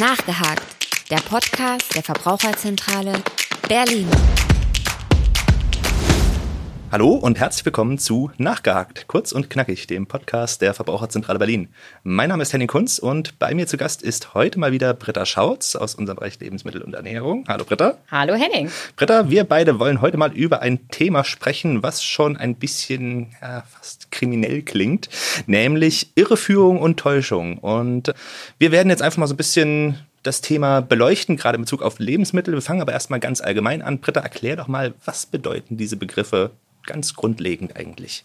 Nachgehakt, der Podcast der Verbraucherzentrale Berlin. Hallo und herzlich willkommen zu Nachgehakt, kurz und knackig, dem Podcast der Verbraucherzentrale Berlin. Mein Name ist Henning Kunz und bei mir zu Gast ist heute mal wieder Britta Schautz aus unserem Bereich Lebensmittel und Ernährung. Hallo Britta. Hallo Henning. Britta, wir beide wollen heute mal über ein Thema sprechen, was schon ein bisschen ja, fast kriminell klingt, nämlich Irreführung und Täuschung. Und wir werden jetzt einfach mal so ein bisschen das Thema beleuchten, gerade in Bezug auf Lebensmittel. Wir fangen aber erstmal ganz allgemein an. Britta, erklär doch mal, was bedeuten diese Begriffe ganz grundlegend eigentlich?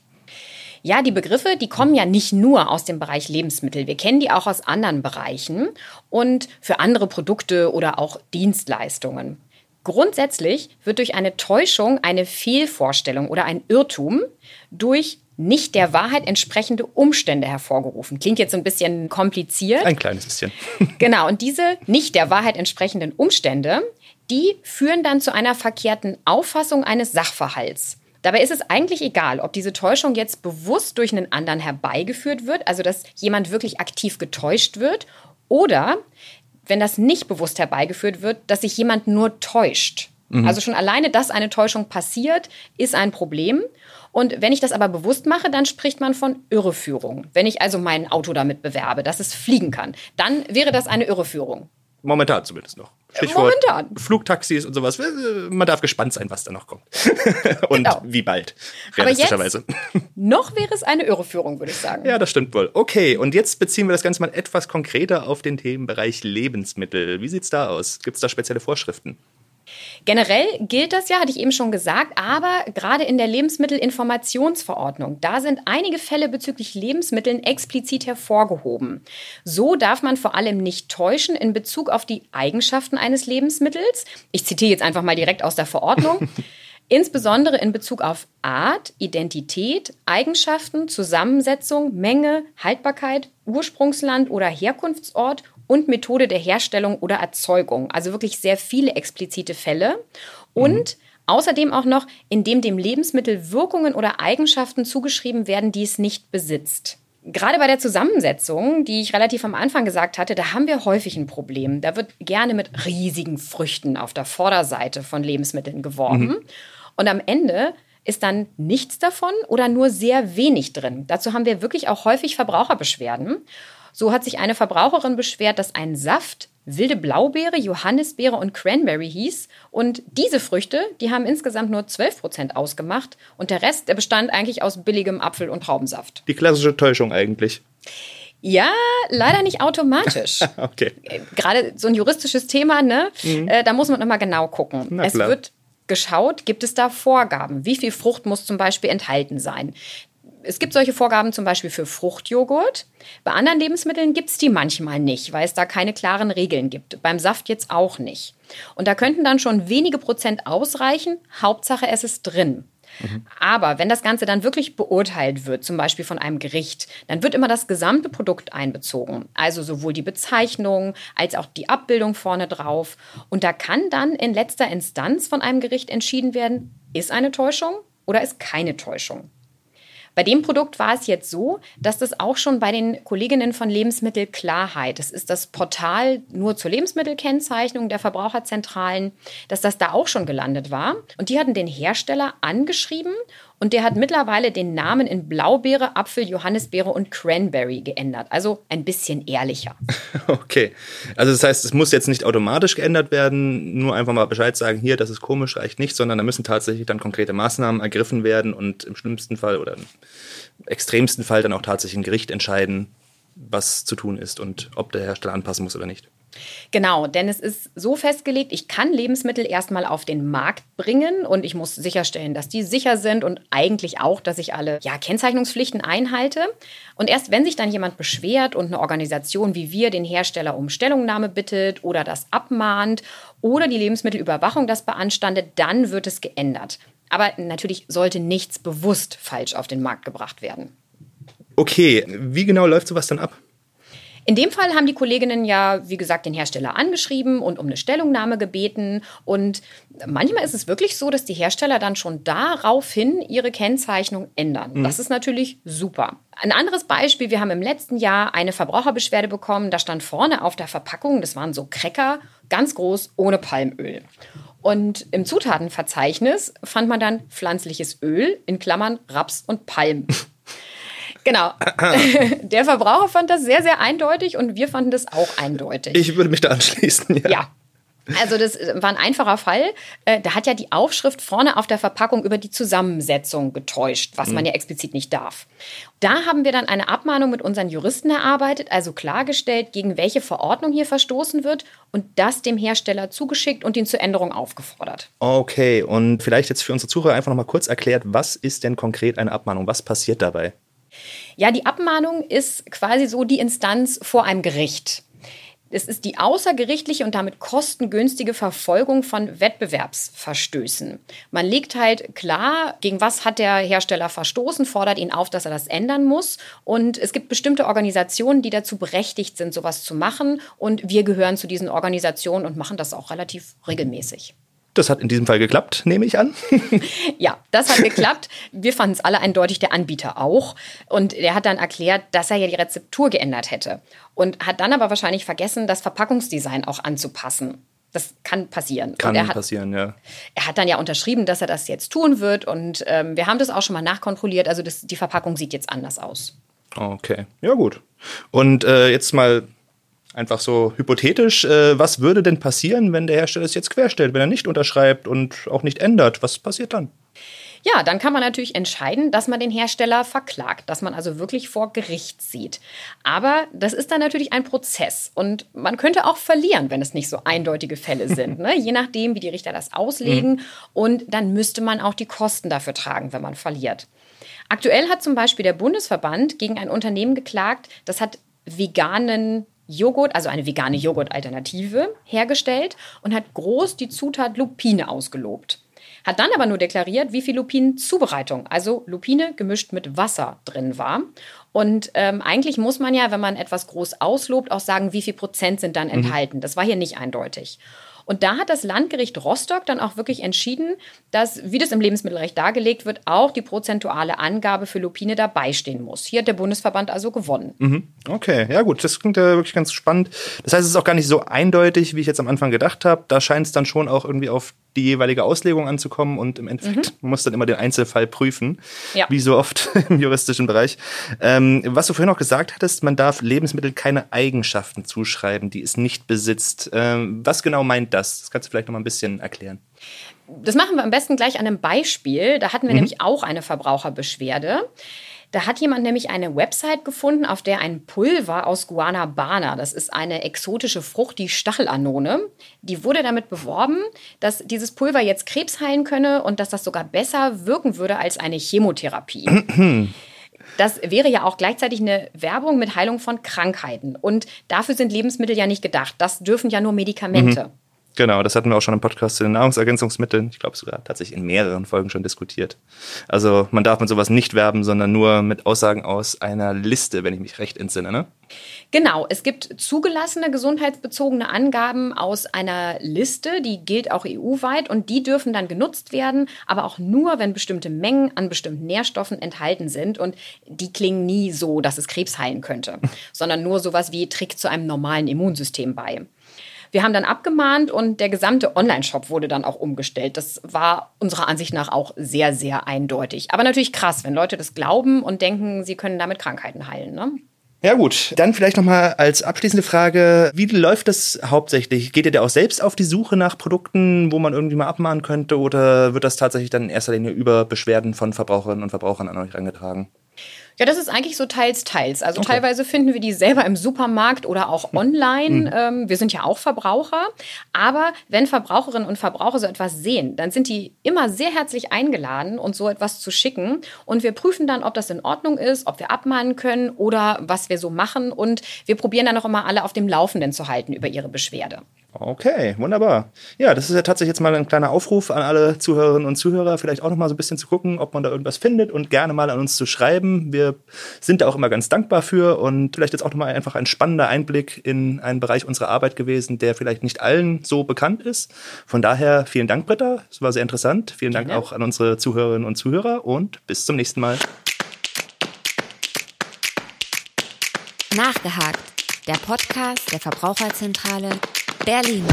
Ja, die Begriffe, die kommen ja nicht nur aus dem Bereich Lebensmittel. Wir kennen die auch aus anderen Bereichen und für andere Produkte oder auch Dienstleistungen. Grundsätzlich wird durch eine Täuschung eine Fehlvorstellung oder ein Irrtum durch nicht der Wahrheit entsprechende Umstände hervorgerufen. Klingt jetzt ein bisschen kompliziert. Ein kleines bisschen. genau, und diese nicht der Wahrheit entsprechenden Umstände, die führen dann zu einer verkehrten Auffassung eines Sachverhalts. Dabei ist es eigentlich egal, ob diese Täuschung jetzt bewusst durch einen anderen herbeigeführt wird, also dass jemand wirklich aktiv getäuscht wird, oder wenn das nicht bewusst herbeigeführt wird, dass sich jemand nur täuscht. Mhm. Also schon alleine, dass eine Täuschung passiert, ist ein Problem. Und wenn ich das aber bewusst mache, dann spricht man von Irreführung. Wenn ich also mein Auto damit bewerbe, dass es fliegen kann, dann wäre das eine Irreführung. Momentan zumindest noch. Stichwort Momentan. Flugtaxis und sowas. Man darf gespannt sein, was da noch kommt. und genau. wie bald. Realistischerweise. noch wäre es eine Irreführung, würde ich sagen. Ja, das stimmt wohl. Okay, und jetzt beziehen wir das Ganze mal etwas konkreter auf den Themenbereich Lebensmittel. Wie sieht's da aus? Gibt es da spezielle Vorschriften? Generell gilt das ja, hatte ich eben schon gesagt, aber gerade in der Lebensmittelinformationsverordnung, da sind einige Fälle bezüglich Lebensmitteln explizit hervorgehoben. So darf man vor allem nicht täuschen in Bezug auf die Eigenschaften eines Lebensmittels. Ich zitiere jetzt einfach mal direkt aus der Verordnung. Insbesondere in Bezug auf Art, Identität, Eigenschaften, Zusammensetzung, Menge, Haltbarkeit, Ursprungsland oder Herkunftsort und Methode der Herstellung oder Erzeugung. Also wirklich sehr viele explizite Fälle. Und mhm. außerdem auch noch, indem dem Lebensmittel Wirkungen oder Eigenschaften zugeschrieben werden, die es nicht besitzt. Gerade bei der Zusammensetzung, die ich relativ am Anfang gesagt hatte, da haben wir häufig ein Problem. Da wird gerne mit riesigen Früchten auf der Vorderseite von Lebensmitteln geworben. Mhm. Und am Ende ist dann nichts davon oder nur sehr wenig drin. Dazu haben wir wirklich auch häufig Verbraucherbeschwerden. So hat sich eine Verbraucherin beschwert, dass ein Saft wilde Blaubeere, Johannisbeere und Cranberry hieß. Und diese Früchte, die haben insgesamt nur 12 Prozent ausgemacht. Und der Rest, der bestand eigentlich aus billigem Apfel- und Traubensaft. Die klassische Täuschung eigentlich. Ja, leider nicht automatisch. okay. Gerade so ein juristisches Thema, ne? Mhm. Äh, da muss man nochmal genau gucken. es wird geschaut, gibt es da Vorgaben? Wie viel Frucht muss zum Beispiel enthalten sein? Es gibt solche Vorgaben zum Beispiel für Fruchtjoghurt. Bei anderen Lebensmitteln gibt es die manchmal nicht, weil es da keine klaren Regeln gibt. Beim Saft jetzt auch nicht. Und da könnten dann schon wenige Prozent ausreichen. Hauptsache, es ist drin. Mhm. Aber wenn das Ganze dann wirklich beurteilt wird, zum Beispiel von einem Gericht, dann wird immer das gesamte Produkt einbezogen. Also sowohl die Bezeichnung als auch die Abbildung vorne drauf. Und da kann dann in letzter Instanz von einem Gericht entschieden werden, ist eine Täuschung oder ist keine Täuschung. Bei dem Produkt war es jetzt so, dass das auch schon bei den Kolleginnen von Lebensmittelklarheit, das ist das Portal nur zur Lebensmittelkennzeichnung der Verbraucherzentralen, dass das da auch schon gelandet war. Und die hatten den Hersteller angeschrieben und der hat mittlerweile den Namen in Blaubeere, Apfel, Johannisbeere und Cranberry geändert. Also ein bisschen ehrlicher. Okay. Also das heißt, es muss jetzt nicht automatisch geändert werden, nur einfach mal Bescheid sagen, hier, das ist komisch, reicht nicht, sondern da müssen tatsächlich dann konkrete Maßnahmen ergriffen werden und im schlimmsten Fall oder im extremsten Fall dann auch tatsächlich ein Gericht entscheiden, was zu tun ist und ob der Hersteller anpassen muss oder nicht. Genau, denn es ist so festgelegt, ich kann Lebensmittel erstmal auf den Markt bringen und ich muss sicherstellen, dass die sicher sind und eigentlich auch, dass ich alle ja, Kennzeichnungspflichten einhalte. Und erst wenn sich dann jemand beschwert und eine Organisation wie wir den Hersteller um Stellungnahme bittet oder das abmahnt oder die Lebensmittelüberwachung das beanstandet, dann wird es geändert. Aber natürlich sollte nichts bewusst falsch auf den Markt gebracht werden. Okay, wie genau läuft sowas dann ab? In dem Fall haben die Kolleginnen ja, wie gesagt, den Hersteller angeschrieben und um eine Stellungnahme gebeten. Und manchmal ist es wirklich so, dass die Hersteller dann schon daraufhin ihre Kennzeichnung ändern. Mhm. Das ist natürlich super. Ein anderes Beispiel, wir haben im letzten Jahr eine Verbraucherbeschwerde bekommen, da stand vorne auf der Verpackung, das waren so Cracker, ganz groß, ohne Palmöl. Und im Zutatenverzeichnis fand man dann pflanzliches Öl, in Klammern Raps und Palm. Genau. Der Verbraucher fand das sehr, sehr eindeutig und wir fanden das auch eindeutig. Ich würde mich da anschließen. Ja. ja. Also das äh, war ein einfacher Fall. Äh, da hat ja die Aufschrift vorne auf der Verpackung über die Zusammensetzung getäuscht, was man mhm. ja explizit nicht darf. Da haben wir dann eine Abmahnung mit unseren Juristen erarbeitet, also klargestellt, gegen welche Verordnung hier verstoßen wird und das dem Hersteller zugeschickt und ihn zur Änderung aufgefordert. Okay, und vielleicht jetzt für unsere Zuhörer einfach noch mal kurz erklärt, was ist denn konkret eine Abmahnung? Was passiert dabei? Ja, die Abmahnung ist quasi so die Instanz vor einem Gericht. Es ist die außergerichtliche und damit kostengünstige Verfolgung von Wettbewerbsverstößen. Man legt halt klar, gegen was hat der Hersteller verstoßen, fordert ihn auf, dass er das ändern muss. Und es gibt bestimmte Organisationen, die dazu berechtigt sind, sowas zu machen. Und wir gehören zu diesen Organisationen und machen das auch relativ regelmäßig. Das hat in diesem Fall geklappt, nehme ich an. ja, das hat geklappt. Wir fanden es alle eindeutig, der Anbieter auch. Und er hat dann erklärt, dass er ja die Rezeptur geändert hätte. Und hat dann aber wahrscheinlich vergessen, das Verpackungsdesign auch anzupassen. Das kann passieren. Kann hat, passieren, ja. Er hat dann ja unterschrieben, dass er das jetzt tun wird. Und ähm, wir haben das auch schon mal nachkontrolliert. Also das, die Verpackung sieht jetzt anders aus. Okay, ja gut. Und äh, jetzt mal Einfach so hypothetisch, äh, was würde denn passieren, wenn der Hersteller es jetzt querstellt, wenn er nicht unterschreibt und auch nicht ändert? Was passiert dann? Ja, dann kann man natürlich entscheiden, dass man den Hersteller verklagt, dass man also wirklich vor Gericht sieht. Aber das ist dann natürlich ein Prozess und man könnte auch verlieren, wenn es nicht so eindeutige Fälle sind, ne? je nachdem, wie die Richter das auslegen. Mhm. Und dann müsste man auch die Kosten dafür tragen, wenn man verliert. Aktuell hat zum Beispiel der Bundesverband gegen ein Unternehmen geklagt, das hat veganen Joghurt, also eine vegane Joghurt-Alternative, hergestellt und hat groß die Zutat Lupine ausgelobt. Hat dann aber nur deklariert, wie viel Lupinenzubereitung, also Lupine gemischt mit Wasser drin war. Und ähm, eigentlich muss man ja, wenn man etwas groß auslobt, auch sagen, wie viel Prozent sind dann mhm. enthalten. Das war hier nicht eindeutig. Und da hat das Landgericht Rostock dann auch wirklich entschieden, dass, wie das im Lebensmittelrecht dargelegt wird, auch die prozentuale Angabe für Lupine dabei stehen muss. Hier hat der Bundesverband also gewonnen. Mhm. Okay, ja gut, das klingt ja wirklich ganz spannend. Das heißt, es ist auch gar nicht so eindeutig, wie ich jetzt am Anfang gedacht habe. Da scheint es dann schon auch irgendwie auf die jeweilige Auslegung anzukommen und im Endeffekt mhm. muss dann immer den Einzelfall prüfen, ja. wie so oft im juristischen Bereich. Ähm, was du vorhin auch gesagt hattest, man darf Lebensmittel keine Eigenschaften zuschreiben, die es nicht besitzt. Ähm, was genau meint das? Das kannst du vielleicht noch mal ein bisschen erklären. Das machen wir am besten gleich an einem Beispiel. Da hatten wir mhm. nämlich auch eine Verbraucherbeschwerde. Da hat jemand nämlich eine Website gefunden, auf der ein Pulver aus Guanabana, das ist eine exotische Frucht, die Stachelanone, die wurde damit beworben, dass dieses Pulver jetzt Krebs heilen könne und dass das sogar besser wirken würde als eine Chemotherapie. Das wäre ja auch gleichzeitig eine Werbung mit Heilung von Krankheiten. Und dafür sind Lebensmittel ja nicht gedacht. Das dürfen ja nur Medikamente. Mhm. Genau, das hatten wir auch schon im Podcast zu den Nahrungsergänzungsmitteln. Ich glaube sogar tatsächlich in mehreren Folgen schon diskutiert. Also man darf mit sowas nicht werben, sondern nur mit Aussagen aus einer Liste, wenn ich mich recht entsinne. Ne? Genau, es gibt zugelassene gesundheitsbezogene Angaben aus einer Liste, die gilt auch EU-weit und die dürfen dann genutzt werden, aber auch nur, wenn bestimmte Mengen an bestimmten Nährstoffen enthalten sind und die klingen nie so, dass es Krebs heilen könnte, sondern nur sowas wie Trick zu einem normalen Immunsystem bei. Wir haben dann abgemahnt und der gesamte Online-Shop wurde dann auch umgestellt. Das war unserer Ansicht nach auch sehr, sehr eindeutig. Aber natürlich krass, wenn Leute das glauben und denken, sie können damit Krankheiten heilen. Ne? Ja gut, dann vielleicht nochmal als abschließende Frage, wie läuft das hauptsächlich? Geht ihr da auch selbst auf die Suche nach Produkten, wo man irgendwie mal abmahnen könnte oder wird das tatsächlich dann in erster Linie über Beschwerden von Verbraucherinnen und Verbrauchern an euch herangetragen? Ja, das ist eigentlich so teils, teils. Also okay. teilweise finden wir die selber im Supermarkt oder auch hm. online. Mhm. Ähm, wir sind ja auch Verbraucher. Aber wenn Verbraucherinnen und Verbraucher so etwas sehen, dann sind die immer sehr herzlich eingeladen, uns so etwas zu schicken. Und wir prüfen dann, ob das in Ordnung ist, ob wir abmahnen können oder was wir so machen. Und wir probieren dann auch immer alle auf dem Laufenden zu halten über ihre Beschwerde. Okay, wunderbar. Ja, das ist ja tatsächlich jetzt mal ein kleiner Aufruf an alle Zuhörerinnen und Zuhörer, vielleicht auch noch mal so ein bisschen zu gucken, ob man da irgendwas findet und gerne mal an uns zu schreiben. Wir sind da auch immer ganz dankbar für und vielleicht jetzt auch noch mal einfach ein spannender Einblick in einen Bereich unserer Arbeit gewesen, der vielleicht nicht allen so bekannt ist. Von daher vielen Dank, Britta. Es war sehr interessant. Vielen Dank auch an unsere Zuhörerinnen und Zuhörer und bis zum nächsten Mal. Nachgehakt. Der Podcast der Verbraucherzentrale Berlin.